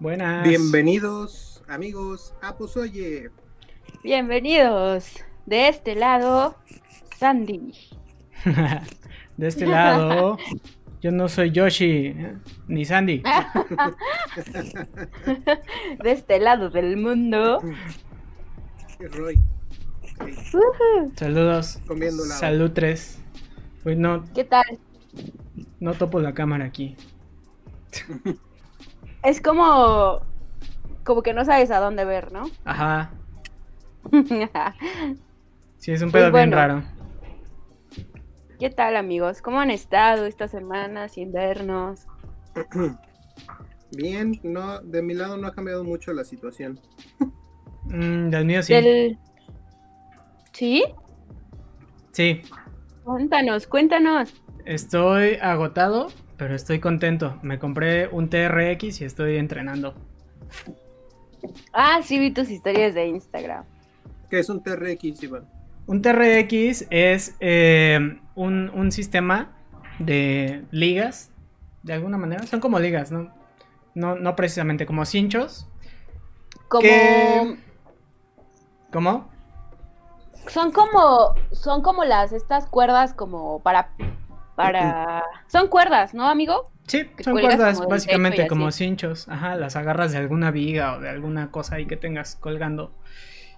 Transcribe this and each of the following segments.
Buenas. Bienvenidos, amigos, a Pozoye. Bienvenidos. De este lado, Sandy. de este lado, yo no soy Yoshi, ¿eh? ni Sandy. de este lado del mundo. Roy. Saludos. Comiendo Salud 3. Pues no. ¿Qué tal? No topo la cámara aquí. Es como. Como que no sabes a dónde ver, ¿no? Ajá. sí, es un pedo pues bien raro. ¿Qué tal, amigos? ¿Cómo han estado esta semana sin vernos? Bien, no, de mi lado no ha cambiado mucho la situación. Mm, del mío sí. ¿Sí? Sí. Cuéntanos, cuéntanos. Estoy agotado, pero estoy contento. Me compré un TRX y estoy entrenando. Ah, sí, vi tus historias de Instagram. ¿Qué es un TRX, Iván? Un TRX es eh, un, sistema de ligas, de alguna manera. Son como ligas, ¿no? No, no precisamente como cinchos. Como... ¿Cómo? Son como, son como las, estas cuerdas como para, para, son cuerdas, ¿no, amigo? Sí, son cuerdas básicamente como cinchos, ajá, las agarras de alguna viga o de alguna cosa ahí que tengas colgando.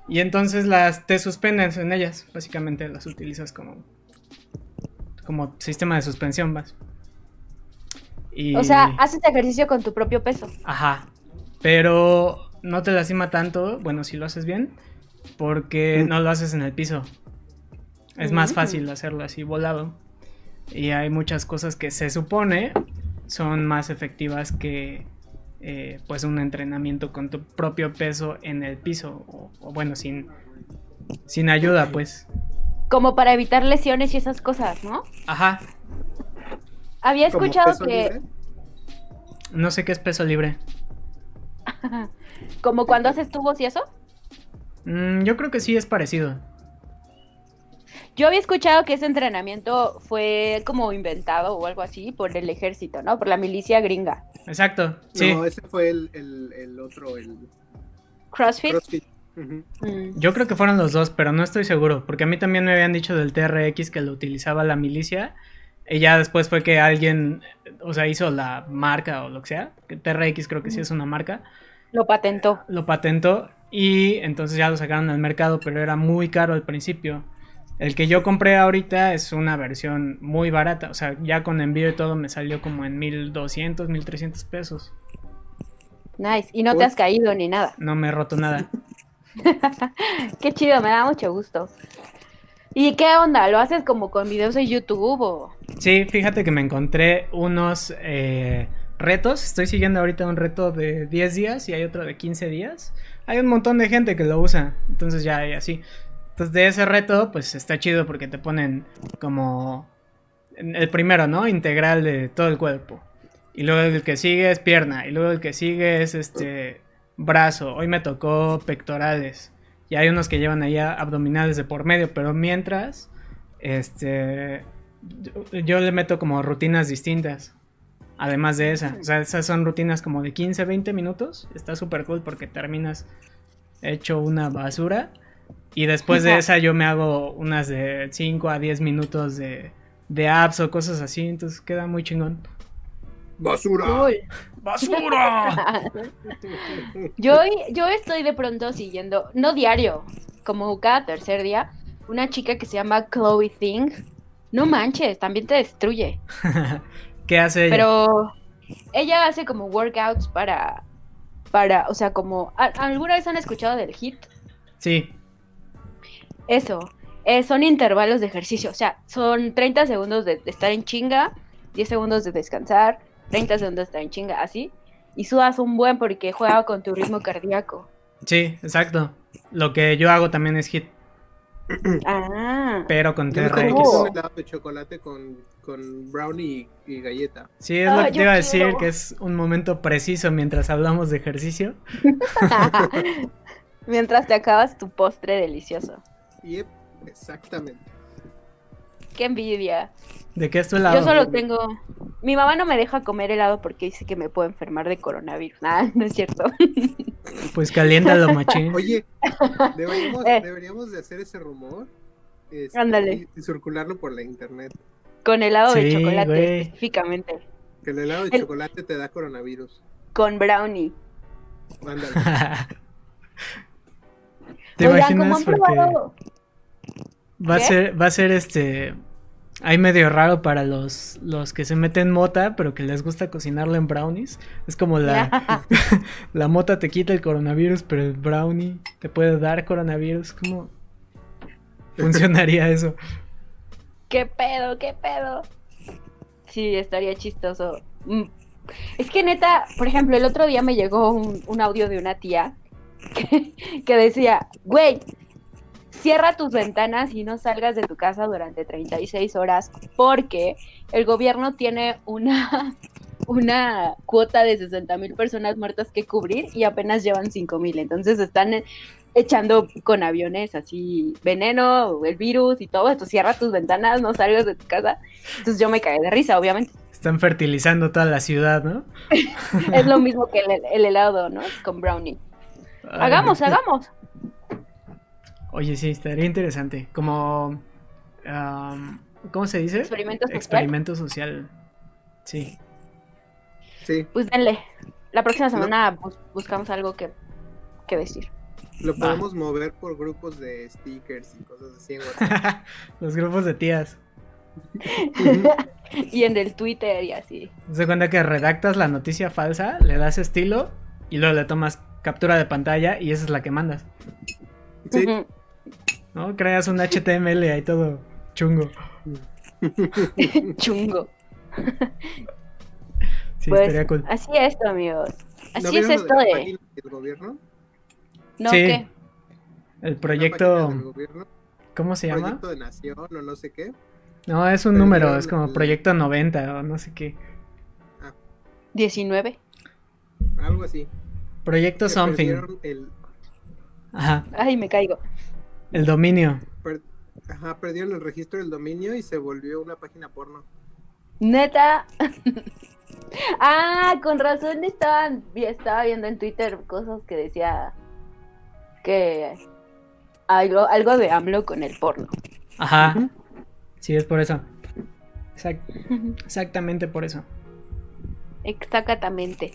Y entonces las te suspendes en ellas, básicamente las utilizas como como sistema de suspensión, vas. O sea, haces ejercicio con tu propio peso. Ajá. Pero no te lastima tanto, bueno, si lo haces bien, porque mm. no lo haces en el piso. Es más mm. fácil hacerlo así volado. Y hay muchas cosas que se supone son más efectivas que eh, pues un entrenamiento con tu propio peso en el piso. O, bueno, sin, sin ayuda, pues. Como para evitar lesiones y esas cosas, ¿no? Ajá. Había escuchado que... No sé qué es peso libre. ¿Como cuando haces tubos y eso? Mm, yo creo que sí es parecido. Yo había escuchado que ese entrenamiento fue como inventado o algo así por el ejército, ¿no? Por la milicia gringa. Exacto. Sí. No, ese fue el, otro, el... CrossFit. Mm. Yo creo que fueron los dos, pero no estoy seguro, porque a mí también me habían dicho del TRX que lo utilizaba la milicia. Y ya después fue que alguien, o sea, hizo la marca o lo que sea. Que TRX creo que sí es una marca. Lo patentó. Lo patentó y entonces ya lo sacaron al mercado, pero era muy caro al principio. El que yo compré ahorita es una versión muy barata, o sea, ya con envío y todo me salió como en 1200, 1300 pesos. Nice, y no te has caído ni nada. No me he roto nada. Qué chido, me da mucho gusto. ¿Y qué onda? ¿Lo haces como con videos de YouTube o...? Sí, fíjate que me encontré unos eh, retos. Estoy siguiendo ahorita un reto de 10 días y hay otro de 15 días hay un montón de gente que lo usa. Entonces ya hay así. Entonces de ese reto, pues está chido porque te ponen como el primero, ¿no? Integral de todo el cuerpo. Y luego el que sigue es pierna. Y luego el que sigue es este brazo. Hoy me tocó pectorales. Y hay unos que llevan allá abdominales de por medio. Pero mientras, este, yo le meto como rutinas distintas. Además de esa, o sea, esas son rutinas como de 15, 20 minutos. Está súper cool porque terminas hecho una basura. Y después de esa yo me hago unas de 5 a 10 minutos de, de apps o cosas así. Entonces queda muy chingón. ¡Basura! ¡Basura! yo, yo estoy de pronto siguiendo, no diario, como cada tercer día, una chica que se llama Chloe Thing. No manches, también te destruye. ¿Qué hace ella? Pero ella hace como workouts para, para, o sea, como, ¿alguna vez han escuchado del HIT? Sí. Eso, eh, son intervalos de ejercicio, o sea, son 30 segundos de, estar en chinga, 10 segundos de descansar, 30 segundos de estar en chinga, así, y sudas un buen porque juega con tu ritmo cardíaco. Sí, exacto. Lo que yo hago también es HIT. Ah. Pero con TRX. de chocolate con, con brownie y, galleta. Sí, es lo que te iba a decir, que es un momento preciso mientras hablamos de ejercicio. mientras te acabas tu postre delicioso. Yep, exactamente. Qué envidia. ¿De qué es tu helado? Yo solo tengo. Mi mamá no me deja comer helado porque dice que me puedo enfermar de coronavirus. Ah, no es cierto. Pues caliéntalo, machín. Oye, deberíamos, Eh. deberíamos de hacer ese rumor. este, Ándale. Y, y circularlo por la internet. Con helado de chocolate güey. específicamente. Que el helado de El- chocolate te da coronavirus. Con brownie. Ándale. ¿Te Oigan, ¿cómo imaginas? han Porque va a ser, va a ser este. Hay medio raro para los, los que se meten mota, pero que les gusta cocinarlo en brownies. Es como la, la mota te quita el coronavirus, pero el brownie te puede dar coronavirus. ¿Cómo funcionaría eso? ¿Qué pedo? ¿Qué pedo? Sí, estaría chistoso. Mm. Es que neta, por ejemplo, el otro día me llegó un, un audio de una tía que, que decía, güey, cierra tus ventanas y no salgas de tu casa durante 36 horas porque el gobierno tiene una, una cuota de 60 mil personas muertas que cubrir y apenas llevan 5 mil. Entonces están echando con aviones así veneno, el virus y todo. Entonces cierra tus ventanas, no salgas de tu casa. Entonces yo me cagué de risa, obviamente. Están fertilizando toda la ciudad, ¿no? Es lo mismo que el, el helado, ¿no? Con brownie. Hagamos, hagamos. Oye, sí, estaría interesante. Como. ¿Cómo se dice? Experimento social. Experimento social. Sí. Sí, Pues denle. La próxima semana bus- buscamos algo que, que decir. lo Va. podemos mover por grupos de stickers y cosas así en WhatsApp. Los grupos de tías. y en el Twitter y así. Se cuenta que redactas la noticia falsa, le das estilo y luego le tomas captura de pantalla y esa es la que mandas. Sí. ¿No? Creas un HTML ahí todo chungo. Chungo. Sí, Pues, estaría cool. Así es esto, amigos. ¿No Así es lo esto la de. del gobierno? No, Sí. ¿qué? El proyecto. ¿Cómo se llama? proyecto de nación o no sé qué. No, es un Pero número, ya es como el- proyecto 90 o no sé qué. 19. Algo así. Proyecto Que something. El, Ajá, Ay, me caigo. El dominio. per- ajá, perdieron el registro del dominio y se volvió una página porno. Neta. ah, con razón estaban, vi- estaba viendo en Twitter cosas que decía que algo, algo de AMLO con el porno. Ajá, sí, es por eso. Exact- exactamente por eso. Exactamente.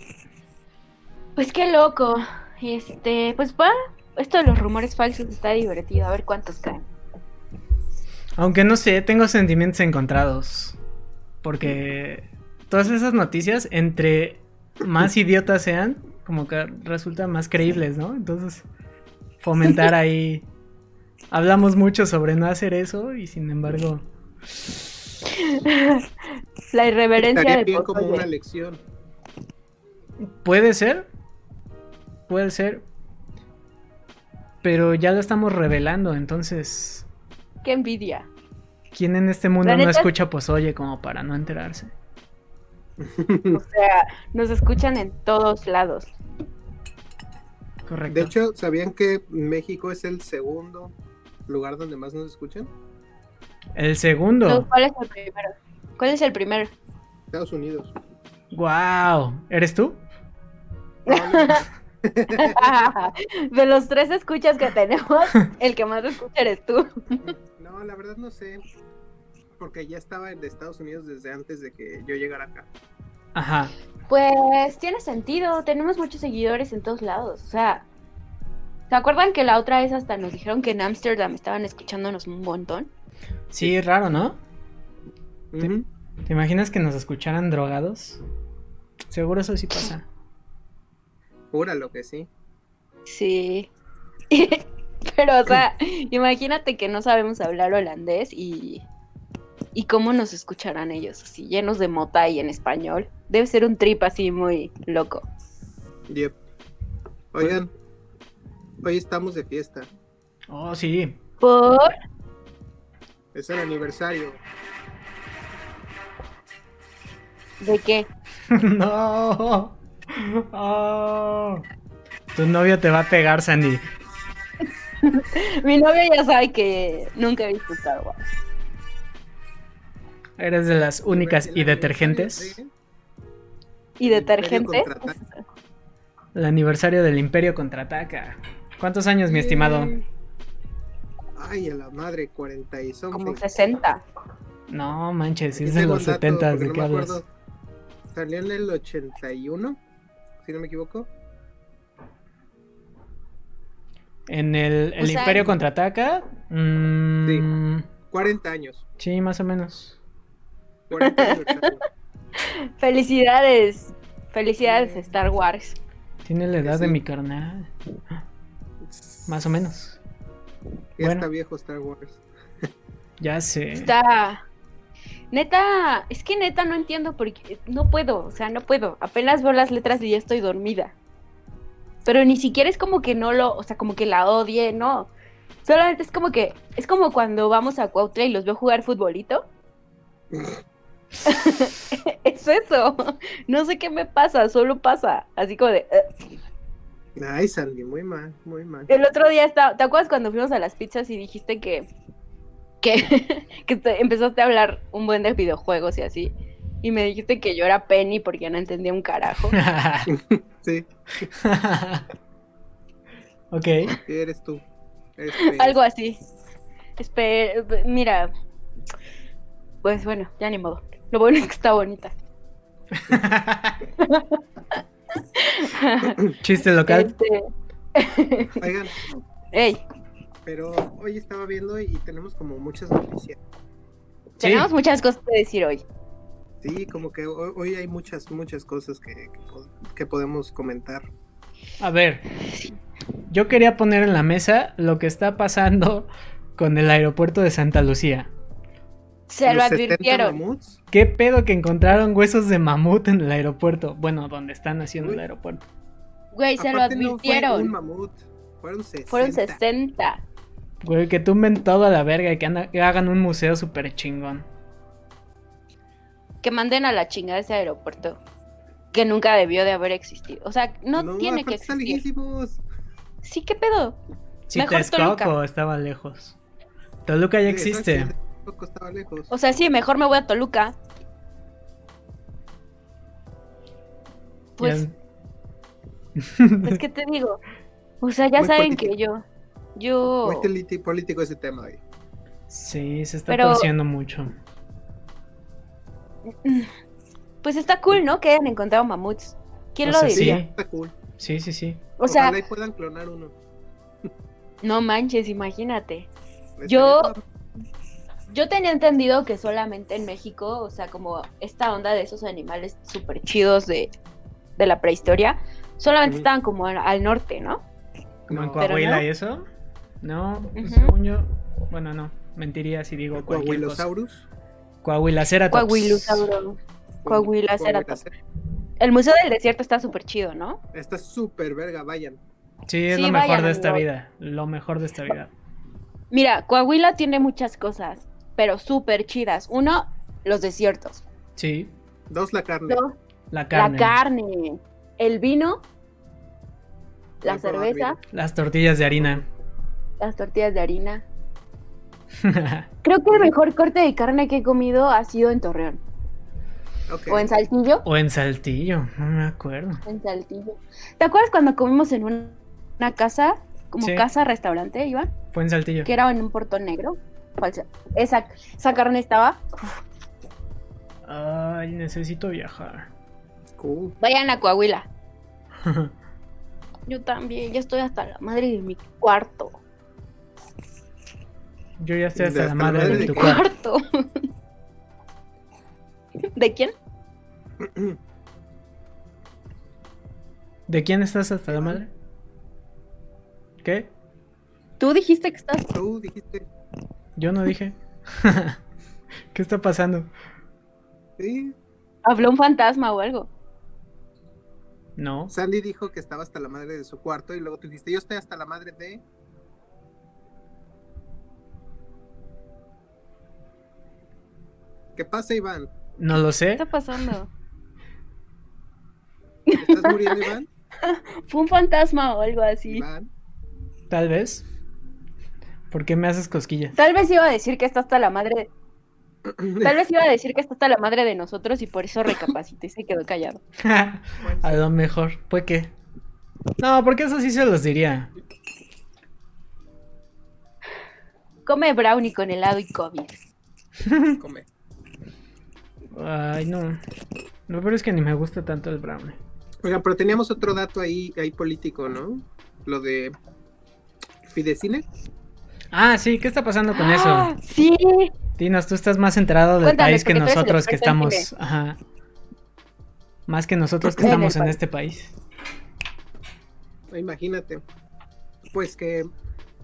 Pues qué loco. Este, pues va. Esto de los rumores falsos está divertido. A ver cuántos caen. Aunque no sé, tengo sentimientos encontrados. Porque todas esas noticias, entre más idiotas sean, como que resultan más creíbles, ¿no? Entonces, fomentar ahí. Hablamos mucho sobre no hacer eso y sin embargo. La irreverencia Estaría del bien como una lección. Puede ser. Puede ser. Pero ya lo estamos revelando, entonces. Qué envidia. ¿Quién en este mundo no escucha Pozoye como para no enterarse? O sea, nos escuchan en todos lados. Correcto. De hecho, ¿sabían que México es el segundo lugar donde más nos escuchan? el segundo. No, ¿Cuál es el primero? ¿Cuál es el primero? Estados Unidos. ¡Wow! ¿Eres tú? De los tres escuchas que tenemos, el que más escucha eres tú. No, la verdad no sé. Porque ya estaba en Estados Unidos desde antes de que yo llegara acá. Ajá. Pues tiene sentido, tenemos muchos seguidores en todos lados. O sea, ¿se acuerdan que la otra vez hasta nos dijeron que en Ámsterdam estaban escuchándonos un montón? Sí, es raro, ¿no? ¿Te imaginas que nos escucharan drogados? Seguro eso sí pasa. Júralo que sí. Sí. Pero, o sea, imagínate que no sabemos hablar holandés y. ¿Y cómo nos escucharán ellos? Así, llenos de mota y en español. Debe ser un trip así muy loco. Yep. Oigan, hoy estamos de fiesta. Oh, sí. ¿Por? Es el aniversario. ¿De qué? no. Oh. Tu novio te va a pegar, Sandy. Mi novio ya sabe que nunca he visto Star Wars. Eres de las únicas y detergentes. de- Y El detergente. Imperio contraataca. El aniversario del Imperio contraataca. ¿Cuántos años, mi estimado? Ay, a la madre, 40 y son. Como 60. No manches, es de los un dato, 70, porque ¿de no qué hablas? Salió en el 81, si no me equivoco. En el, el O sea, Imperio contraataca. mm, 40 años. sí, más o menos. 40 aniversario. Felicidades. Felicidades, Star Wars. Tiene la edad de Sí. mi carnal. Más o menos. Ya Bueno. está viejo Star Wars. Ya sé. Está. Neta, es que neta no entiendo porque no puedo, o sea, no puedo. Apenas veo las letras y ya estoy dormida. Pero ni siquiera es como que no lo, o sea, como que la odie, no. Solamente es como que, es como cuando vamos a Cuautla y los veo jugar futbolito. es eso. No sé qué me pasa, solo pasa. Así como de. Ay, Sandy, muy mal, muy mal. El otro día estaba, ¿te acuerdas cuando fuimos a las pizzas y dijiste que que, que te- empezaste a hablar un buen de videojuegos y así? Y me dijiste que yo era Penny porque no entendía un carajo. Sí, ok. eres tú. Eres Pérez. Algo así. Espe- mira. Pues bueno, ya ni modo. Lo bueno es que está bonita. Chiste local. Este, Oigan, Ey, pero hoy estaba viendo y tenemos como muchas noticias. Sí. tenemos muchas cosas que decir hoy. Sí, como que hoy, hoy hay muchas, muchas cosas que, que po- que podemos comentar. A ver. Yo quería poner en la mesa lo que está pasando con el aeropuerto de Santa Lucía. Se lo Los 70 advirtieron. ¿Qué pedo que encontraron huesos de mamut en el aeropuerto? Bueno, donde están haciendo el aeropuerto. Güey, se lo aparte no fue advirtieron. un mamut, fueron 60. Fueron 60. Güey, que tumben todo a la verga y que, anda- que hagan un museo súper chingón. Que manden a la chingada ese aeropuerto. Que nunca debió de haber existido. O sea, no, tiene que existir. lejísimos. Sí, ¿qué pedo? Si Mejor Texcoco Toluca. estaba lejos. Toluca ya Sí, existe. estaba lejos. O sea, sí, mejor me voy a Toluca. Pues, pues, ¿qué te digo? O sea, ya Muy saben político. que yo. Yo. Muy político ese tema hoy. Sí, se está Pero- torciendo mucho. Pues está cool, ¿no? Que hayan encontrado mamuts. ¿Quién O lo sea, diría? sí. Está cool. Sí, sí, sí. O sea, Ojalá y puedan clonar uno. no manches, imagínate. Yo-. Yo tenía entendido que solamente en México, o sea, como esta onda de esos animales súper chidos de, de la prehistoria, solamente estaban como al, al norte, ¿no? Como en Coahuila no. y eso. No, según yo. Bueno, no. Mentiría si digo cualquier cosa. Coahuilosaurus. Coahuilaceratops. Coahuilosauro. Coahuilaceratops. El Museo del Desierto está súper chido, ¿no? Está súper verga, vayan. Sí, es Sí, lo mejor vayan, de esta vida. Lo mejor de esta vida. Mira, Coahuila tiene muchas cosas, pero súper chidas. Uno, los desiertos. Sí, Dos, la carne. Dos, la carne. la carne. El vino. La cerveza. Las tortillas de harina. Las tortillas de harina. Creo que el mejor corte de carne que he comido ha sido en Torreón. O en Saltillo. o en Saltillo, no me acuerdo. En Saltillo. ¿Te acuerdas cuando comimos en un- una casa? Como Sí. casa-restaurante, Iván. Fue en Saltillo. Que era en un portón negro. Falsa. Esa, esa carne estaba. Ay, necesito viajar. Cool. Vayan a Coahuila. Yo también. Ya estoy hasta la madre de mi cuarto. Yo ya estoy De hasta la hasta la madre madre de de tu cuarto. Cuarto. ¿De quién? ¿De quién estás hasta la madre? ¿Qué? Tú dijiste que estás. Tú dijiste. Yo no dije. ¿Qué está pasando? Sí. Habló un fantasma o algo. No. Sandy dijo que estaba hasta la madre de su cuarto y luego tú dijiste, yo estoy hasta la madre de... ¿Qué pasa, Iván? No lo ¿Qué sé. está pasando? ¿Estás muriendo, Iván? Fue un fantasma o algo así. Iván. Tal vez. ¿Por qué me haces cosquillas? Tal vez iba a decir que está hasta la madre. Tal vez iba a decir que está hasta la madre de nosotros y por eso recapacitó y se quedó callado. a lo mejor, pues que. No, porque eso sí se los diría. Come brownie con helado y COVID. Come. Ay, no. Lo peor es que ni me gusta tanto el brownie. Oigan, pero teníamos otro dato ahí, ahí político, ¿no? Lo de Fidecine. Ah, sí, ¿qué está pasando con ¡Ah! eso? Sí, Dinos, tú estás más enterado del Cuéntame, país que nosotros que estamos. Ajá. Más que nosotros que estamos en este país. Imagínate. Pues que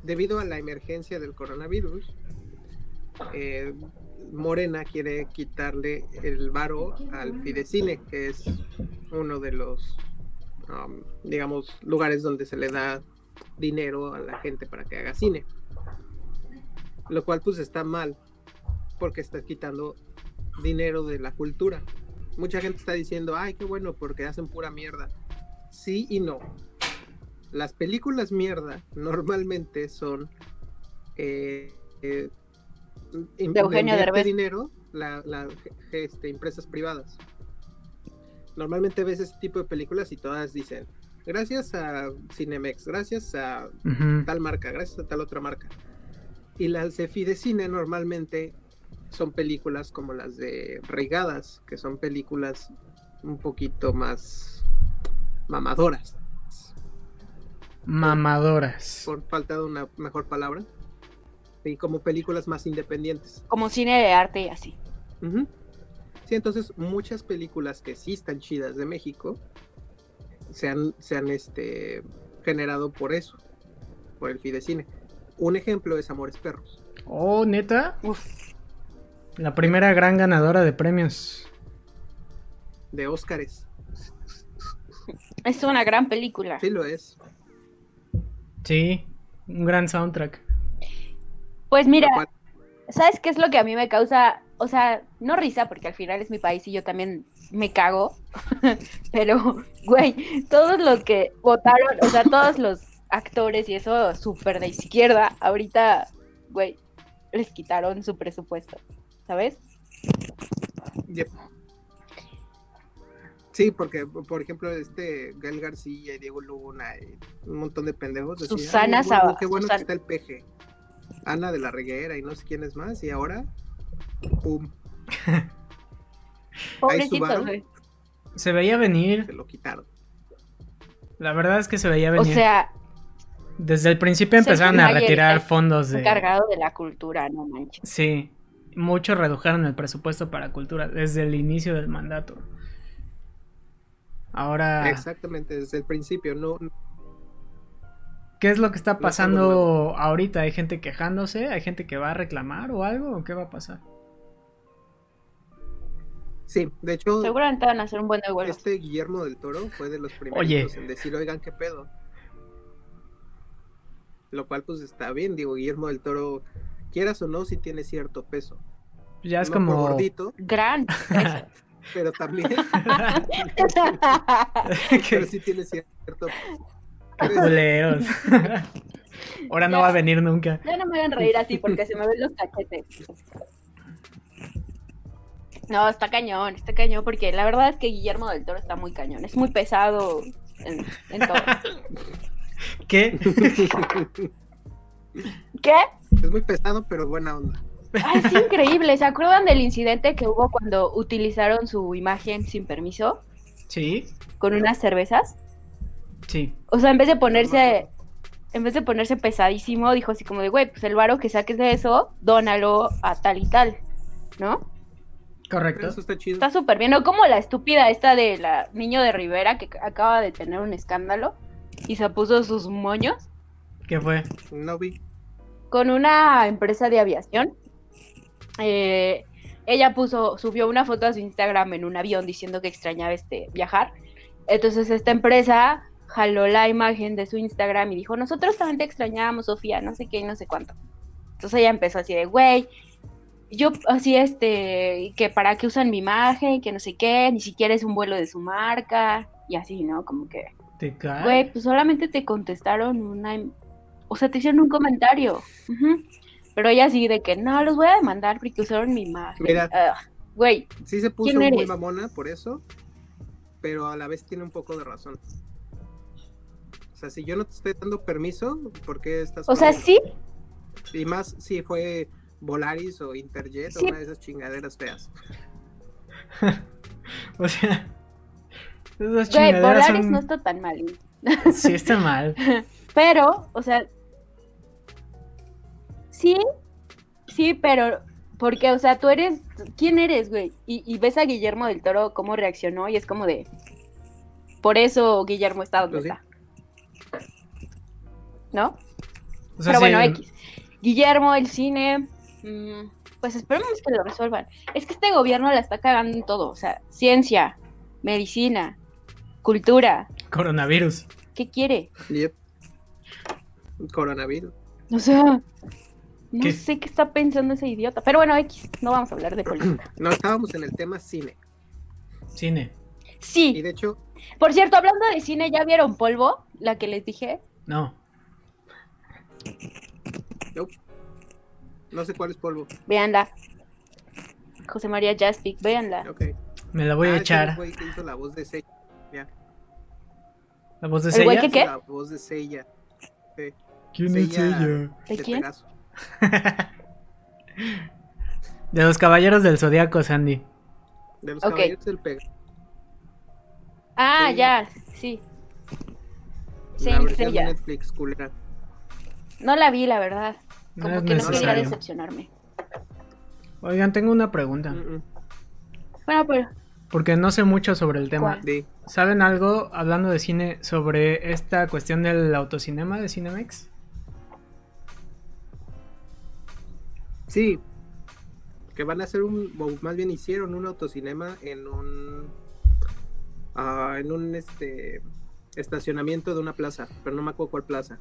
debido a la emergencia del coronavirus, eh, Morena quiere quitarle el varo al Fidecine, que es uno de los, um, digamos, lugares donde se le da dinero a la gente para que haga cine. Lo cual pues está mal, porque está quitando dinero de la cultura. Mucha gente está diciendo, ay, qué bueno, porque hacen pura mierda. Sí y no. Las películas mierda normalmente son eh, eh, De Eugenio enviarte Derbez. dinero la, la- este, empresas privadas. Normalmente ves ese tipo de películas y todas dicen gracias a Cinemex, gracias a tal marca, gracias a tal otra marca. Y las de Fidecine normalmente son películas como las de Reigadas, que son películas un poquito más mamadoras, Mamadoras. por falta de una mejor palabra. Y como películas más independientes. como cine de arte y así. Sí, entonces muchas películas que sí están chidas de México se han, se han este, generado por eso, por el Fidecine. Un ejemplo es Amores Perros. Oh, neta. Uf, La primera gran ganadora de premios. de Óscares. es una gran película. Sí lo es. Sí. Un gran soundtrack. Pues mira, ¿sabes qué es lo que a mí me causa? O sea, no risa, porque al final es mi país y yo también me cago. Pero, güey, todos los que votaron, o sea, todos los actores y eso súper de izquierda, ahorita, güey, les quitaron su presupuesto, ¿sabes? Yep. Sí, porque por ejemplo este Gael García y Diego Luna y un montón de pendejos decían, Susana "Ay, qué bueno, Saba- qué bueno Susana- que está el peje. Ana de la Reguera y no sé quién es más y ahora pum, güey. Se veía se venir. lo quitaron. La verdad es que se veía O venir. sea, Desde el principio empezaron a retirar fondos de. encargado de la cultura, no manches. Sí. Muchos redujeron el presupuesto para cultura desde el inicio del mandato. Ahora, Exactamente, desde el principio, no ¿qué es lo que está pasando ahorita? ¿Hay gente quejándose? ¿Hay gente que va a reclamar o algo? ¿O qué va a pasar? sí, de hecho Seguramente van a hacer un buen de huelga. este Guillermo del Toro fue de los primeros Oye. en decir, "Oigan, qué pedo." Lo cual pues está bien, digo, Guillermo del Toro quieras o no si tiene cierto peso. Ya es no como. gordito, Gran. peso. pero también pero sí tiene cierto culeros. Ahora no Ya. va a venir nunca. Ya no me hagan reír así porque se me ven los cachetes. No, está cañón, está cañón, porque la verdad es que Guillermo del Toro está muy cañón. Es muy pesado en, en todo. ¿Qué? ¿Qué? Es muy pesado, pero buena onda. Ay, es increíble. ¿Se acuerdan del incidente que hubo cuando utilizaron su imagen sin permiso Sí, con unas cervezas? Sí. O sea, en vez de ponerse, en vez de ponerse pesadísimo, dijo así como de, güey, pues el varo que saques de eso, dónalo a tal y tal, ¿no? Correcto. Eso está chido. Está súper bien, no como la estúpida esta de la niño de Rivera que acaba de tener un escándalo y se puso sus moños ¿Qué fue? No vi. con una empresa de aviación. Eh, ella puso, subió una foto a su Instagram en un avión diciendo que extrañaba este viajar. Entonces esta empresa jaló la imagen de su Instagram y dijo, nosotros también te extrañábamos, Sofía, no sé qué y no sé cuánto. Entonces ella empezó así de, güey, yo así este, que para qué usan mi imagen, que no sé qué, ni siquiera es un vuelo de su marca y así, ¿no? Como que, ¿Te cae? güey, pues solamente te contestaron una, o sea, te hicieron un comentario. Pero ella sí de que no, los voy a demandar porque usaron mi imagen. Mira. Ah, Güey, Sí se puso ¿Quién muy mamona por eso, pero a la vez tiene un poco de razón. O sea, si yo no te estoy dando permiso, ¿por qué estás o sea, sí, Y más si fue Volaris o Interjet Sí. o una de esas chingaderas feas. O sea, esas güey, son- no está tan mal. Sí está mal. Pero, o sea, sí, sí, pero, porque, o sea, tú eres, ¿quién eres, güey? Y, y ves a Guillermo del Toro cómo reaccionó y es como de, por eso Guillermo está donde Pues sí. está. ¿No? O sea, pero bueno, sí, X. Guillermo, el cine, mm, pues esperemos que lo resuelvan. Es que este gobierno la está cagando en todo, o sea, ciencia, medicina, cultura, Coronavirus. ¿qué quiere? Yep. Coronavirus. O sea, no ¿Qué? sé qué está pensando ese idiota. Pero bueno, X, no vamos a hablar de política. No estábamos en el tema cine. Cine. Y Sí, de hecho, por cierto, hablando de cine, ¿ya vieron Polvo? La que les dije. No. No sé cuál es polvo. Véanla. José María Jaspic, véanla. Me la voy Ah, a ese echar. güey que hizo la voz de Seiya. La voz de ¿El güey Seiya. ¿Qué? La voz de Seiya. ¿Quién es Seiya ella? ¿De quién? De los caballeros del zodiaco, Sandy. De los caballeros del Pegaso. Ah, Sí. ya, sí. la Saint versión de Seiya. Netflix, culera. No la vi, la verdad. Como que no quería decepcionarme. Oigan, tengo una pregunta. Mm, mm. Bueno, pero Porque no sé mucho sobre el tema. ¿Saben algo, hablando de cine, sobre esta cuestión del autocinema de Cinemex? Sí. Que van a hacer un, o más bien hicieron un autocinema en un, ah, en un este estacionamiento de una plaza, pero no me acuerdo cuál plaza.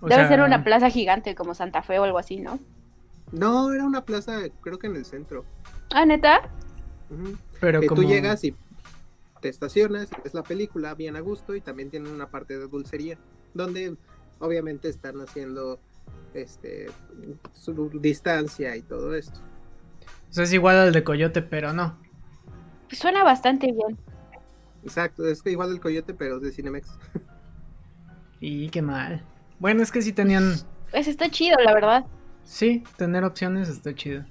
O debe sea, ser una plaza gigante como Santa Fe o algo así, ¿no? No, era una plaza, creo que en el centro. Ah, neta. Ujú. Pero que como... tú llegas y te estacionas, y ves la película bien a gusto y también tienen una parte de dulcería, donde obviamente están haciendo este su distancia y todo esto. O sea, es igual al de Coyote, pero no. Pues suena bastante bien. Exacto, es que igual el coyote, pero es de Cinemex. Y qué mal. Bueno, es que sí tenían... Pues está chido, la verdad. Sí, tener opciones está chido.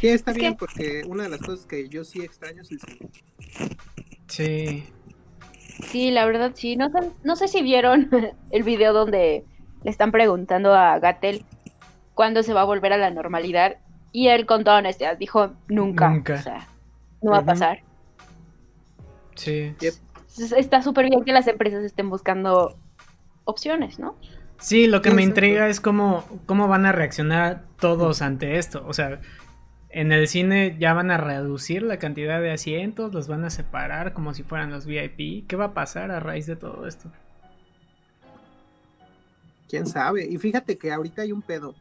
Sí, está Es bien, que- porque una de las cosas que yo sí extraño es el cine. Sí. Sí, la verdad sí. No, sé- no sé si vieron el video donde le están preguntando a Gatel cuándo se va a volver a la normalidad. Y él con toda honestidad dijo nunca. Nunca. O sea, no va a pasar. Sí. Yep. Entonces, está súper bien que las empresas estén buscando opciones, ¿no? Sí, lo que me intriga es cómo, cómo van a reaccionar todos ante esto. O sea, en el cine ya van a reducir la cantidad de asientos, los van a separar como si fueran los VIP. ¿Qué va a pasar a raíz de todo esto? Quién sabe. Y fíjate que ahorita hay un pedo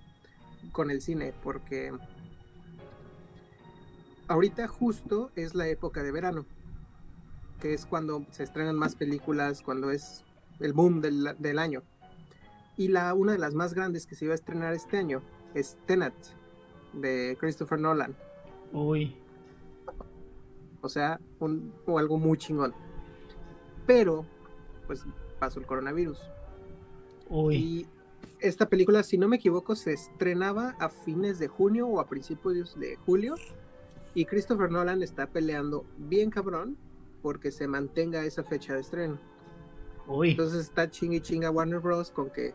con el cine, porque ahorita justo es la época de verano, que es cuando se estrenan más películas, cuando es el boom del, del año. Y la, una de las más grandes que se iba a estrenar este año es Tenet, de Christopher Nolan. Uy, O sea, un, o algo muy chingón. Pero, pues pasó el coronavirus. uy. Y esta película, si no me equivoco, se estrenaba a fines de junio o a principios de julio. Y Christopher Nolan está peleando bien cabrón porque se mantenga esa fecha de estreno. Uy. Entonces está chinga y chinga Warner Bros. con que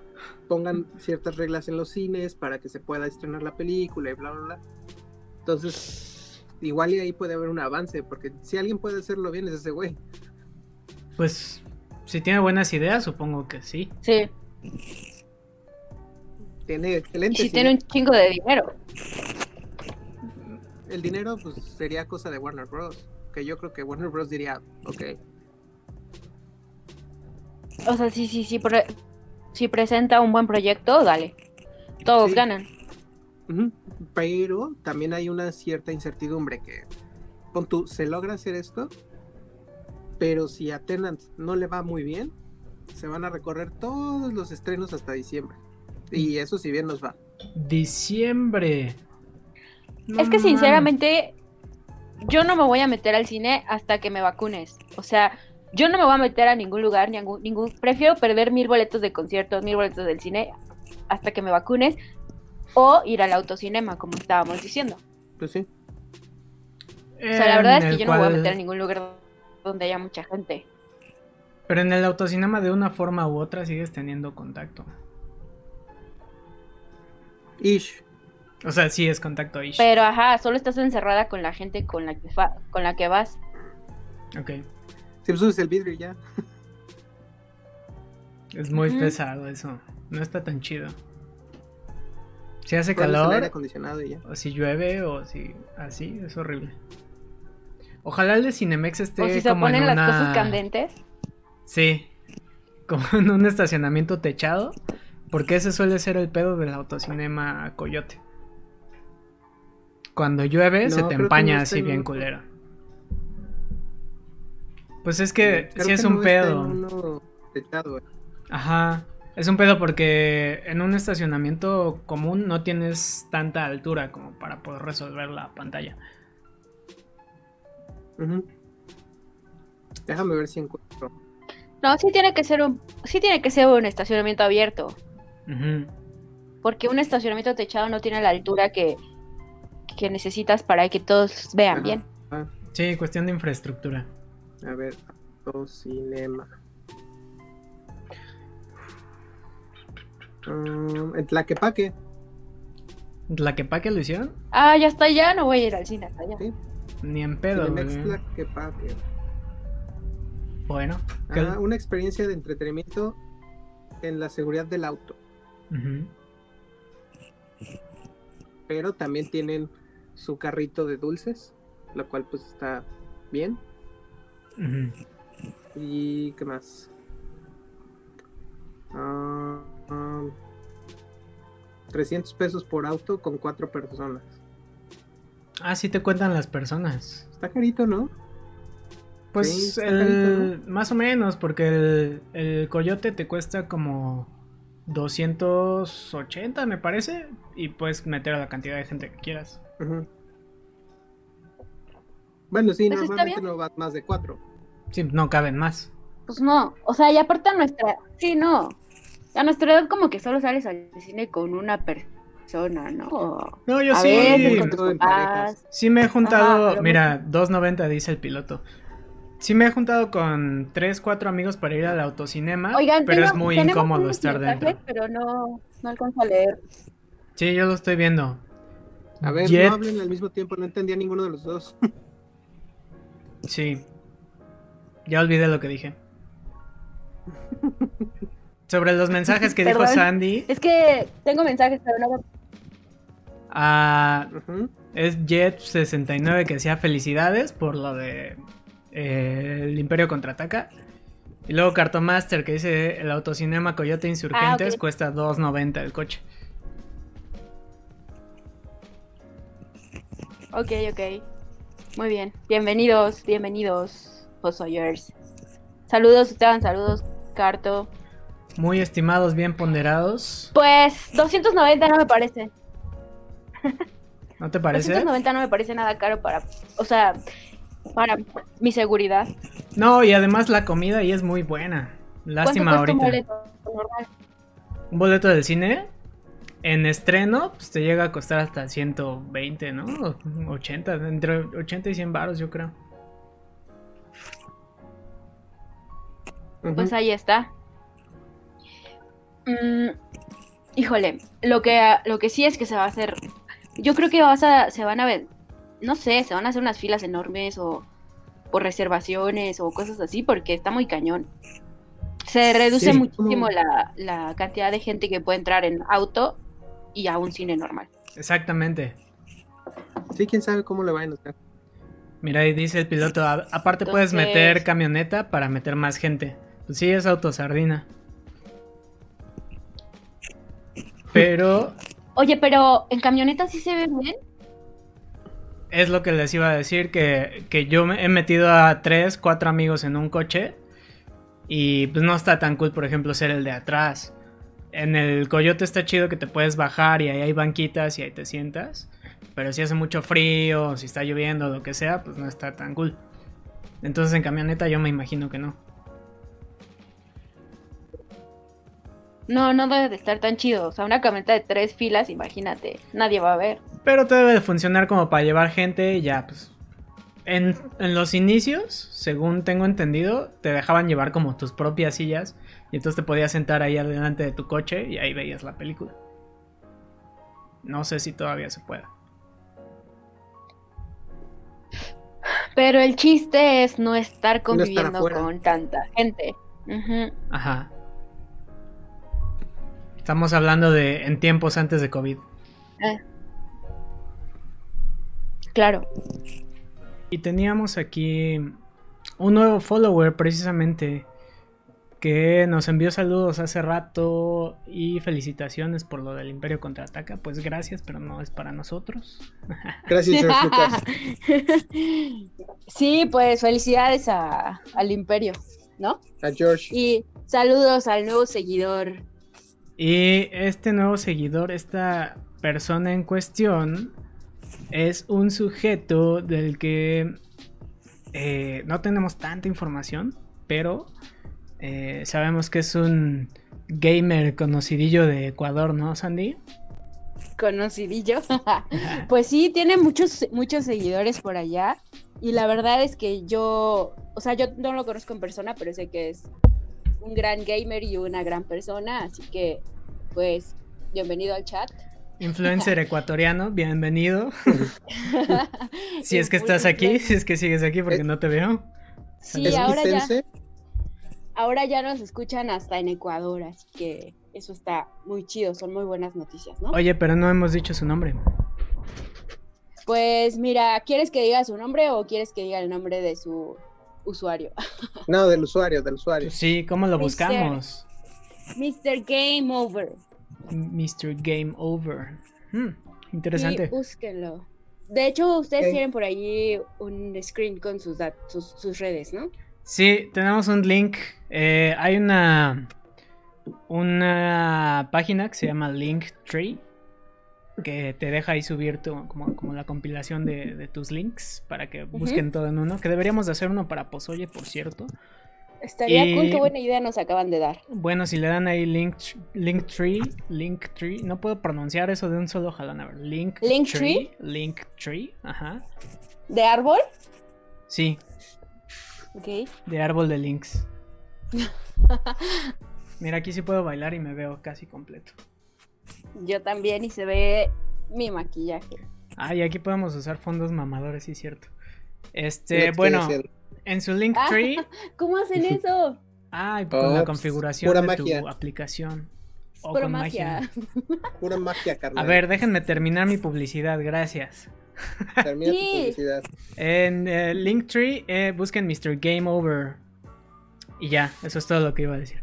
pongan ciertas reglas en los cines para que se pueda estrenar la película y bla, bla, bla. Entonces, igual y ahí puede haber un avance, porque si alguien puede hacerlo bien es ese güey. Pues si tiene buenas ideas, supongo que sí. Sí. Tiene Y excelente si cine. tiene un chingo de dinero. El dinero pues sería cosa de Warner Bros. Que yo creo que Warner Bros diría, ok, O sea, sí, sí, sí. pre- si presenta un buen proyecto, dale. Todos Sí. ganan. Pero también hay una cierta incertidumbre que, pon tú, se logra hacer esto, pero si a Tenant no le va muy bien, se van a recorrer todos los estrenos hasta diciembre. Y eso si bien nos va. Diciembre. No es que sinceramente, yo no me voy a meter al cine hasta que me vacunes. O sea, yo no me voy a meter a ningún lugar, ningún, ningún. Prefiero perder mil boletos de conciertos, mil boletos del cine hasta que me vacunes. O ir al autocinema, como estábamos diciendo. Pues sí. O sea, la verdad En es que yo no me voy a meter a ningún lugar donde haya mucha gente. Pero en el autocinema de una forma u otra sigues teniendo contacto. Ish. O sea, sí es contacto ish. Pero ajá, solo estás encerrada con la gente con la que, fa- con la que vas. Ok. Si subes el vidrio y ya. Es muy pesado eso. No está tan chido. Si hace el aire calor, acondicionado y ya. o si llueve, o si así, es horrible. Ojalá el de Cinemex esté o si se como en ponen las una... cosas candentes. Sí, como en un estacionamiento techado, porque ese suele ser el pedo del autocinema Coyote. Cuando llueve No, se te empaña no así en bien un- culero. Pues es que Creo sí es que un no pedo. eh. Ajá. Es un pedo porque en un estacionamiento común no tienes tanta altura como para poder resolver la pantalla. Déjame ver si encuentro. No, sí tiene que ser un, sí tiene que ser un estacionamiento abierto. Porque un estacionamiento techado no tiene la altura que, que necesitas para que todos vean Ajá. bien. Ah, Sí, cuestión de infraestructura. a ver, cinema. Mm, en Tlaquepaque. ¿La que pa' que lo hicieron? Ah, ya está allá, no voy a ir al cine hasta allá. Sí. Ni en pedo, Cinemex. Tlaquepaque. Bueno. ¿qué- Ah, una experiencia de entretenimiento en la seguridad del auto. Pero también tienen su carrito de dulces, lo cual pues está bien. ¿Y qué más? Ah, ah, 300 pesos por auto con cuatro personas. Ah, sí te cuentan las personas. Está carito, ¿no? Pues Sí, el- carito, más o menos, porque el, el coyote te cuesta como 280, me parece, y puedes meter a la cantidad de gente que quieras. Bueno, sí, Pues normalmente no va más de cuatro. Sí, no caben más. Pues no, o sea, y aparte a nuestra, sí, no. A nuestra edad como que solo sales al cine con una persona, ¿no? No, yo a sí. veces con tus papás. Sí me he juntado, Ajá, pero mira, 2.90 dice el piloto. Sí me he juntado con 3, 4 amigos para ir al autocinema, Oigan, pero es muy incómodo estar mensajes, dentro. Pero no, no alcanzo a leer. Sí, yo lo estoy viendo. A ver, Jet- no hablen al mismo tiempo, no entendía ninguno de los dos. Sí. Ya olvidé lo que dije. Sobre los mensajes que dijo. Sandy, Es que tengo mensajes, pero no. ah, es Jet69 que decía felicidades por lo de eh, el Imperio contraataca. Y luego Cartomaster que dice el autocinema Coyote Insurgentes Ah, ok. cuesta 2.90 el coche. Ok, ok. Muy bien. Bienvenidos, bienvenidos, Posoyers. Saludos, Esteban, saludos, Carto. Muy estimados, bien ponderados. Pues 290 no me parece. ¿No te parece? 290 no me parece nada caro para, o sea, para mi seguridad. No, y además la comida ahí es muy buena. Lástima ¿Cuánto cuesta ahorita. un boleto normal? Un boleto del cine en estreno pues te llega a costar hasta 120, ¿no? O 80, entre 80 y 100 baros yo creo. Pues ahí está. Mm, híjole, lo que, lo que sí es que se va a hacer. Yo creo que vas a, se van a ver, no sé, se van a hacer unas filas enormes o por reservaciones o cosas así, porque está muy cañón. Se reduce Sí. muchísimo la, la cantidad de gente que puede entrar en auto y a un cine normal. Exactamente. Sí, quién sabe cómo le vayan a hacer. Mira, ahí dice el piloto, "A- aparte puedes meter camioneta para meter más gente. Pues sí, es autosardina. Pero Oye, pero en camioneta sí se ve bien. es lo que les iba a decir, que, que yo me he metido a tres, cuatro amigos en un coche Y pues no está tan cool, por ejemplo, ser el de atrás. En el coyote está chido que te puedes bajar y ahí hay banquitas y ahí te sientas. Pero si hace mucho frío, si está lloviendo o lo que sea, pues no está tan cool. Entonces en camioneta yo me imagino que no. No, no debe de estar tan chido. O sea, una camioneta de tres filas, imagínate. Nadie va a ver. Pero te debe de funcionar como para llevar gente y ya, pues. En, en los inicios, según tengo entendido, te dejaban llevar como tus propias sillas. Y entonces te podías sentar ahí adelante de tu coche y ahí veías la película. No sé si todavía se pueda. Pero el chiste es no estar No estar conviviendo con tanta gente. Ajá. Estamos hablando de en tiempos antes de COVID. Claro. Y teníamos aquí un nuevo follower precisamente que nos envió saludos hace rato y felicitaciones por lo del Imperio contraataca. Pues gracias, pero no es para nosotros. Gracias, George Lucas. sí, pues felicidades a- al imperio, ¿no? A George. Y saludos al nuevo seguidor. Y este nuevo seguidor, esta persona en cuestión, es un sujeto del que eh, no tenemos tanta información, pero eh, sabemos que es un gamer conocidillo de Ecuador, ¿no, Sandy? Conocidillo. pues sí, tiene muchos, muchos seguidores por allá. Y la verdad es que yo, o sea, yo no lo conozco en persona, pero sé que es un gran gamer y una gran persona. Así que, pues, bienvenido al chat. Influencer ecuatoriano, bienvenido. Si es que estás aquí, si es que sigues aquí porque no te veo. Sí, ¿Es ahora ya, Vicente? ahora ya nos escuchan hasta en Ecuador, así que eso está muy chido, son muy buenas noticias, ¿no? Oye, pero no hemos dicho su nombre. Pues mira, ¿quieres que diga su nombre o quieres que diga el nombre de su usuario? No, del usuario, del usuario. Sí, ¿cómo lo Mister. buscamos? Mr. Game Over. Mr. Game Over. Hmm, interesante. Sí, búsquenlo. De hecho, ustedes tienen por allí un screen con sus, sus, sus redes, ¿no? Sí, tenemos un link. eh, hay una una página que se llama Linktree que te deja ahí subir tu, como, como la compilación de, de tus links para que busquen todo en uno. Que deberíamos de hacer uno para Pozoye, por cierto. Estaría Y- cool, qué buena idea nos acaban de dar. Bueno, si le dan ahí link, Linktree, Linktree, no puedo pronunciar eso de un solo jalón. A ver, Linktree, ¿Linktree? Linktree, ajá. ¿De árbol? Sí, Ok. de árbol de links. Mira, aquí sí puedo bailar y me veo casi completo. Yo también, y se ve mi maquillaje. Ah, y aquí podemos usar fondos mamadores, sí, cierto. Este, bueno. En su Linktree. ¿Cómo hacen eso? Ah, y con la configuración pura de magia. tu aplicación. O Pura con magia. Pura magia, carnal. A ver, déjenme terminar mi publicidad, gracias. Termina tu Sí. publicidad. En eh, Linktree, eh, busquen Mr. Game Over. Y ya, eso es todo lo que iba a decir.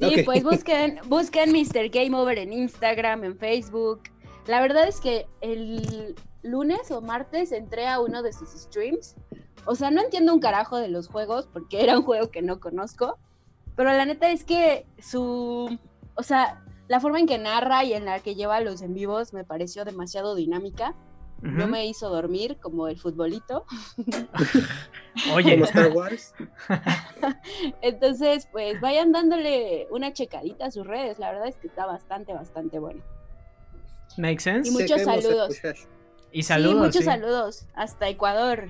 Sí, pues busquen, busquen Mr. Game Over en Instagram, en Facebook. La verdad es que el lunes o martes entré a uno de sus streams. O sea, no entiendo un carajo de los juegos porque era un juego que no conozco. Pero la neta es que su. O sea, la forma en que narra y en la que lleva los en vivos me pareció demasiado dinámica. No Ujú. me hizo dormir como el futbolito. Oye, Como Star Wars. Entonces, pues vayan dándole una checadita a sus redes. La verdad es que está bastante, bastante bueno. make sense. Y muchos saludos. Y saludos. sí, muchos sí. saludos. Hasta Ecuador.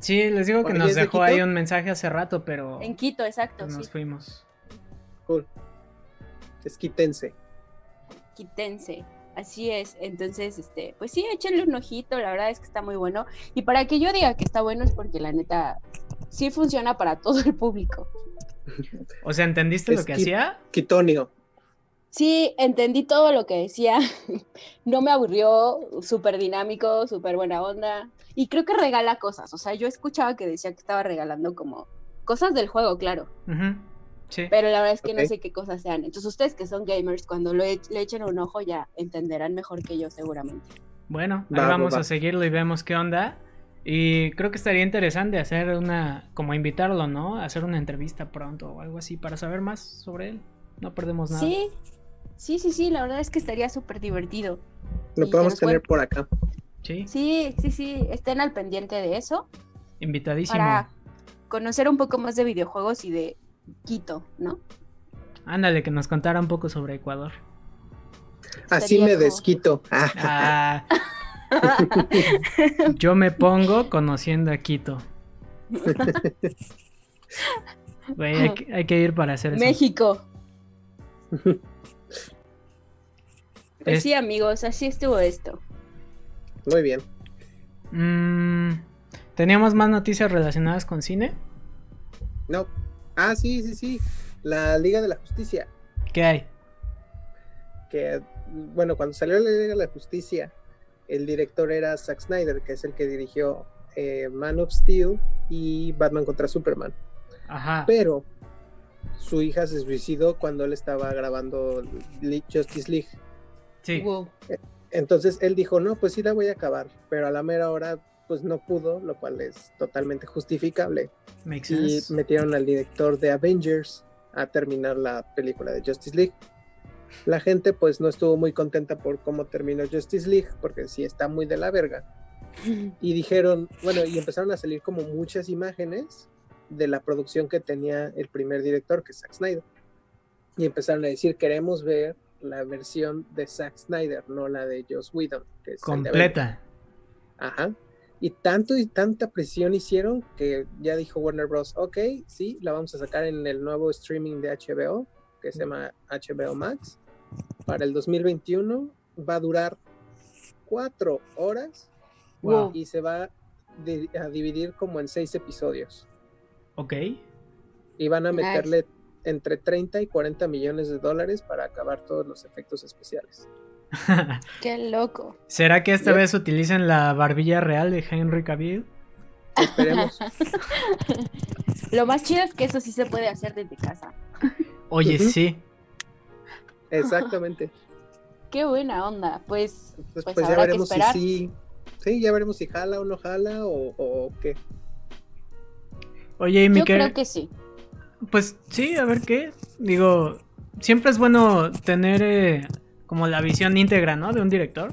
Sí, les digo que nos ¿es de dejó ahí un mensaje hace rato, pero En Quito, exacto. pues nos Sí. fuimos. Cool. Esquitense. Quitense. Así es. Entonces, este, pues sí, échenle un ojito. La verdad es que está muy bueno. Y para que yo diga que está bueno es porque la neta sí funciona para todo el público. O sea, ¿entendiste Es lo que que- hacía? Quitonio. Sí, entendí todo lo que decía. No me aburrió, súper dinámico, súper buena onda. Y creo que regala cosas. O sea, yo escuchaba que decía que estaba regalando como cosas del juego, claro. Sí. Pero la verdad es que no sé qué cosas sean. Entonces, ustedes que son gamers, cuando lo e- le echen un ojo, ya entenderán mejor que yo, seguramente. Bueno, ahí Va, va, vamos va. a seguirlo y vemos qué onda. Y creo que estaría interesante hacer una, como invitarlo, ¿no? Hacer una entrevista pronto o algo así para saber más sobre él. No perdemos nada. Sí, sí, sí, sí, la verdad es que estaría súper divertido. Lo Y podemos tener por acá. Sí, Sí, sí, sí, estén al pendiente de eso invitadísimo. para conocer un poco más de videojuegos y de Quito, ¿no? Ándale, que nos contara un poco sobre Ecuador. Así me como- desquito. Ah, Ah, yo me pongo conociendo a Quito. Güey, hay, que- hay que ir para hacer eso. México. Pues Es- sí, amigos, así estuvo esto. Muy bien. Mm, ¿Teníamos más noticias relacionadas con cine? No. Ah, sí, sí, sí. La Liga de la Justicia. ¿Qué hay? Que, bueno, cuando salió la Liga de la Justicia, el director era Zack Snyder, que es el que dirigió eh, Man of Steel y Batman contra Superman. Ajá. Pero su hija se suicidó cuando él estaba grabando Justice League. Sí. Wow. Entonces él dijo, no, pues sí la voy a acabar, pero a la mera hora pues no pudo, lo cual es totalmente justificable. Makes Y sense. metieron al director de Avengers a terminar la película de Justice League. La gente pues no estuvo muy contenta por cómo terminó Justice League, porque sí está muy de la verga. Y dijeron, bueno, y empezaron a salir como muchas imágenes de la producción que tenía el primer director, que es Zack Snyder. Y empezaron a decir, queremos ver la versión de Zack Snyder, no la de Joss Whedon. Que es el de Avengers". Completa. Ajá. Y tanto y tanta presión hicieron que ya dijo Warner Bros. Ok, sí, la vamos a sacar en el nuevo streaming de HBO, que se llama HBO Max. Para el 2021 va a durar cuatro horas Wow. y se va a dividir como en seis episodios. Ok. Y van a Nice. Entre 30 y 40 millones de dólares para acabar todos los efectos especiales. Qué loco. ¿Será que esta vez utilicen la barbilla real de Henry Cavill? Esperemos. Lo más chido es que eso sí se puede hacer desde casa. Oye, sí. Exactamente. Qué buena onda. Pues, Entonces, Pues pues, ya que veremos si sí. Sí, ya veremos si jala o no jala o, o qué. Oye, y mi yo creo que sí. Pues sí, a ver qué. Digo, siempre es bueno tener eh, como la visión íntegra, ¿no? De un director.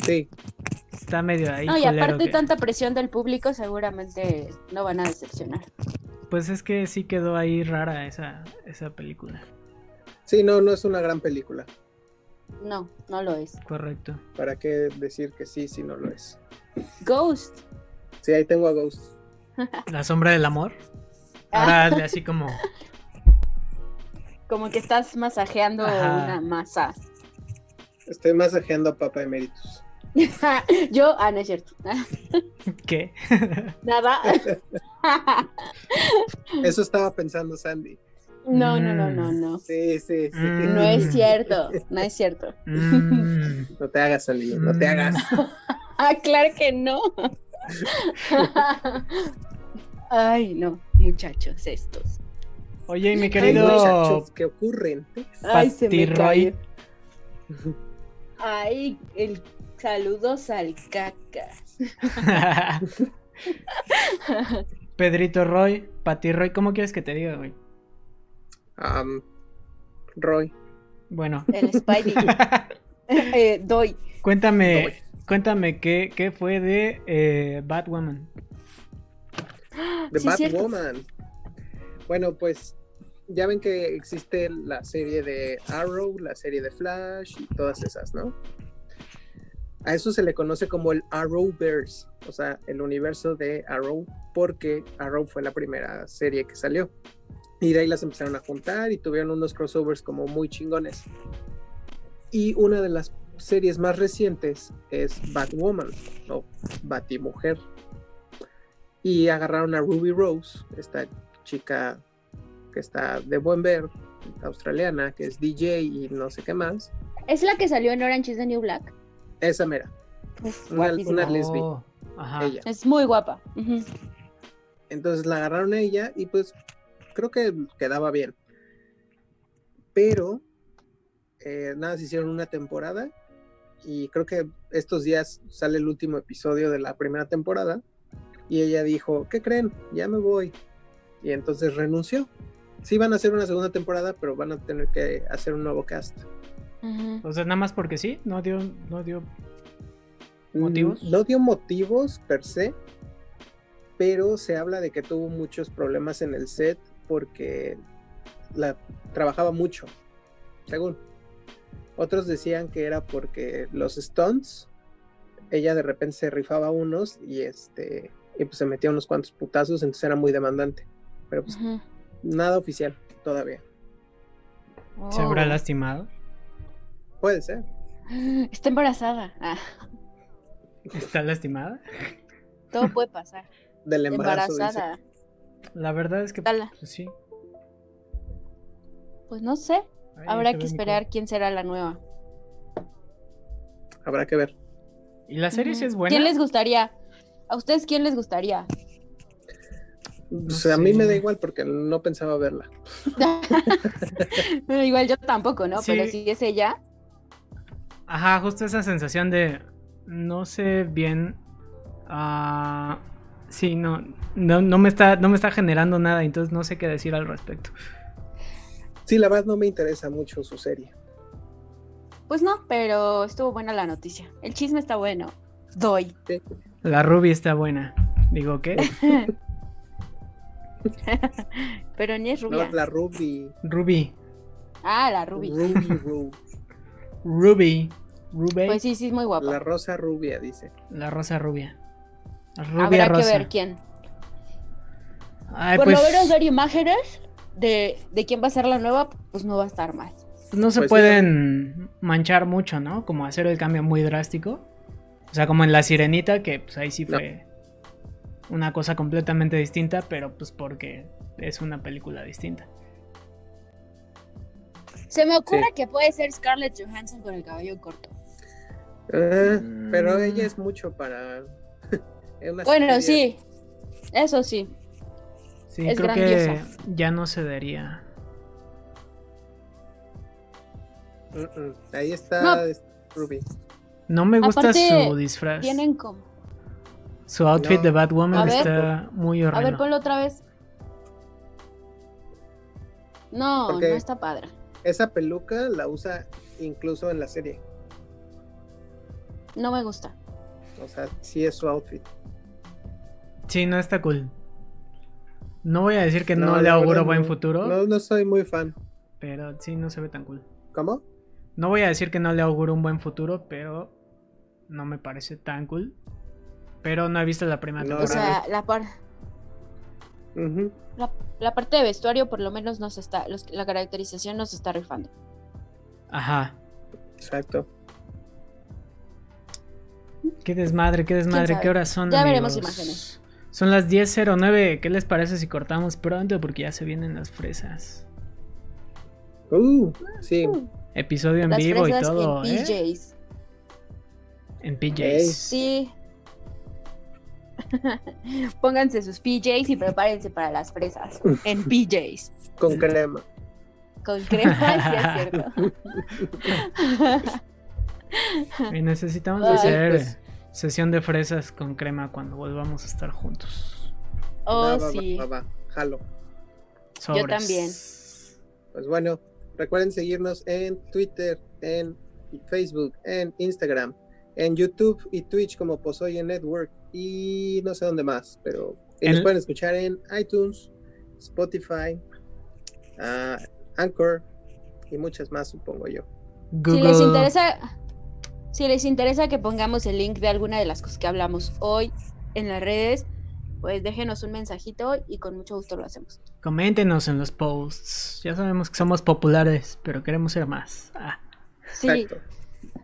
Sí, Está medio ahí. No, y aparte que- tanta presión del público, seguramente no van a decepcionar. Pues es que sí quedó ahí rara esa, esa película. sí, no, no es una gran película. No, no lo es. Correcto. ¿Para qué decir que sí si no lo es? Ghost. Sí, ahí tengo a Ghost. La sombra del amor. Ahora hazle así como. Como que estás masajeando Ajá. una masa. Estoy masajeando a Papa Emeritus. Yo, ah, no es cierto. ¿Qué? Nada. Eso estaba pensando Sandy. No, no, no, no, no. Sí, sí, sí. Mm. No es cierto, no es cierto. Mm, No te hagas, Sandy, no te Mm. hagas. Ah, claro que no. Ay, no, muchachos estos. Oye, y mi Ay, querido muchachos, ¿qué ocurren? Ay, se me cayó. Ay, el saludos al caca. Pedrito Roy, Pati Roy, ¿cómo quieres que te diga, güey? Am, Roy. Bueno, El Spidey. Eh, doy. cuéntame, cuéntame qué, qué fue de eh, Batwoman. The Sí. Batwoman. Bueno, pues ya ven que existe la serie de Arrow, la serie de Flash y todas esas, ¿no? A eso se le conoce como el Arrowverse, o sea, el universo de Arrow, porque Arrow fue la primera serie que salió. Y de ahí las empezaron a juntar y tuvieron unos crossovers como muy chingones. Y una de las series más recientes es Batwoman o Batimujer. Y agarraron a Ruby Rose, esta chica que está de buen ver, australiana, que es DJ y no sé qué más. ¿Es la que salió en Orange is the New Black? Esa mera, Uf, Una- una- lesbi. Oh. Es muy guapa. Entonces la agarraron a ella y pues creo que quedaba bien. Pero eh, nada, se hicieron una temporada y creo que estos días sale el último episodio de la primera temporada y ella dijo, ¿qué creen? Ya me voy. Y entonces renunció. Sí van a hacer una segunda temporada, pero van a tener que hacer un nuevo cast. O sea, nada más porque sí, no dio, no dio ¿Motivos? Mm, No dio motivos per se, pero se habla de que tuvo muchos problemas en el set porque la trabajaba mucho, según. Otros decían que era porque los stunts, ella de repente se rifaba unos y este y pues se metía unos cuantos putazos, entonces era muy demandante. Pero pues nada oficial todavía. se habrá Oh. lastimado. Puede ser. Está embarazada. Ah, ¿Está lastimada? todo puede pasar. Del embarazo. dice. embarazada. La verdad es que Dala. pues, sí. Pues no sé. Ay, Habrá que mi esperar quién será la nueva. Habrá que ver. ¿Y la serie sí es buena? ¿Quién les gustaría? ¿A ustedes quién les gustaría? Pues, a mí me da igual porque no pensaba verla. Bueno, igual yo tampoco, ¿no? Sí. Pero si es ella, Ajá, justo esa sensación de no sé bien. ah, sí, no, no, no me está, no me está generando nada, entonces no sé qué decir al respecto. Sí, la verdad no me interesa mucho su serie. pues no, pero estuvo buena la noticia. El chisme está bueno. Doy. La Ruby está buena. Digo, ¿qué? pero ni es No, rubia. la Ruby. Ruby. Ah, la Ruby. Ruby, Ru- Ruby. Ruby. Pues sí, sí, es muy guapa. La rosa rubia, dice. La rosa rubia. Rubia Habrá rosa. que ver quién. Ay, Por pues, lo menos dar imágenes de, de quién va a ser la nueva, pues no va a estar mal. no se Pues sí, pueden manchar mucho, ¿no? Como hacer el cambio muy drástico. O sea, como en La Sirenita, que pues ahí sí No. fue una cosa completamente distinta, pero pues porque es una película distinta. Se me ocurre Sí. que puede ser Scarlett Johansson con el cabello corto. Ah, Pero Mm. ella es mucho para. Bueno, serie- sí. Eso sí. Sí, Es creo grandiosa. que ya no cedería. Mm, mm. Ahí está No. Ruby. No me gusta Aparte, su disfraz. Tienen como. Su outfit No. de Batwoman A ver. está muy A horrendo. ver, ponlo otra vez. No, Porque- no está padre. Esa peluca la usa incluso en la serie. No me gusta. O sea, sí es su outfit. Sí, no está cool. No voy a decir que no, No, le auguro buen no. futuro, No, no soy muy fan. pero sí no se ve tan cool. ¿Cómo? No voy a decir que no le auguro un buen futuro, pero no me parece tan cool. Pero no he visto la primera No, O temporada. sea, la, par- la, la parte de vestuario por lo menos nos está, los- la caracterización nos está rifando. Ajá. Exacto. Qué desmadre, qué desmadre, qué horas son. Ya veremos imágenes. Son las 10.09. ¿Qué les parece si cortamos pronto? Porque ya se vienen las fresas. Uh, sí. Episodio en Las vivo y todo, en ¿eh? PJs. En PJs. Sí. Pónganse sus PJs y prepárense para las fresas. En PJs. Con crema. Con crema, sí es cierto. Y necesitamos Ay, hacer pues. sesión de fresas con crema cuando volvamos a estar juntos. Oh, Va, va, va, sí. va, va. Jalo. Sobres. también. Pues bueno, recuerden seguirnos en Twitter, en Facebook, en Instagram, en YouTube y Twitch como Pozoye Network y no sé dónde más, pero y nos El- pueden escuchar en iTunes, Spotify, ah, Anchor y muchas más, supongo yo. Si Google. les interesa, si les interesa que pongamos el link de alguna de las cosas que hablamos hoy en las redes, pues déjenos un mensajito y con mucho gusto lo hacemos. Coméntenos en los posts. Ya sabemos que somos populares, pero queremos ser más. Ah, Sí, Exacto.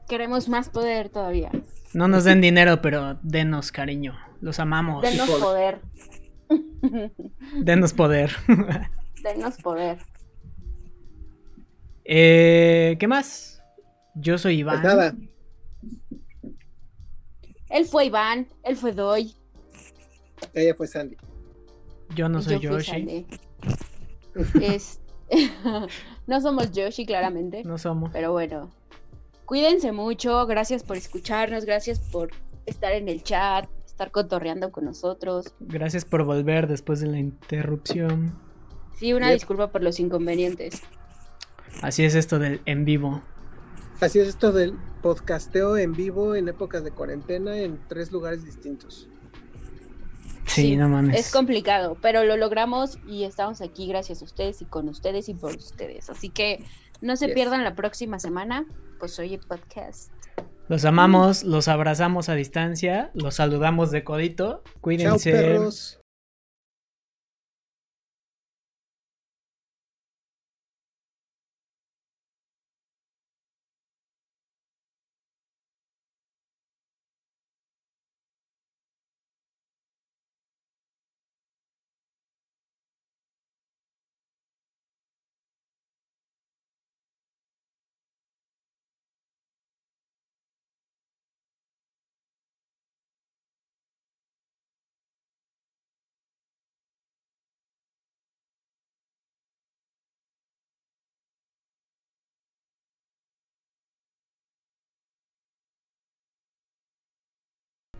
Queremos más poder todavía. no nos den dinero, pero denos cariño. Los amamos. Denos poder. Denos poder. Denos poder. Eh, ¿Qué más? Yo soy Iván. Pues nada, Él fue Iván, él fue Doy. ella fue Sandy. Yo no soy yo Yoshi. Es- no somos Yoshi, claramente. No somos. Pero bueno. Cuídense mucho, gracias por escucharnos, gracias por estar en el chat, estar cotorreando con nosotros. Gracias por volver después de la interrupción. Sí, una disculpa por los inconvenientes. Así es esto del en vivo. Así es esto del podcasteo en vivo en épocas de cuarentena en tres lugares distintos. Sí, no mames. Es complicado, pero lo logramos y estamos aquí gracias a ustedes y con ustedes y por ustedes. Así que no se pierdan la próxima semana. Pues oye, podcast. Los amamos, los abrazamos a distancia, los saludamos de codito. Cuídense. Chao, perros.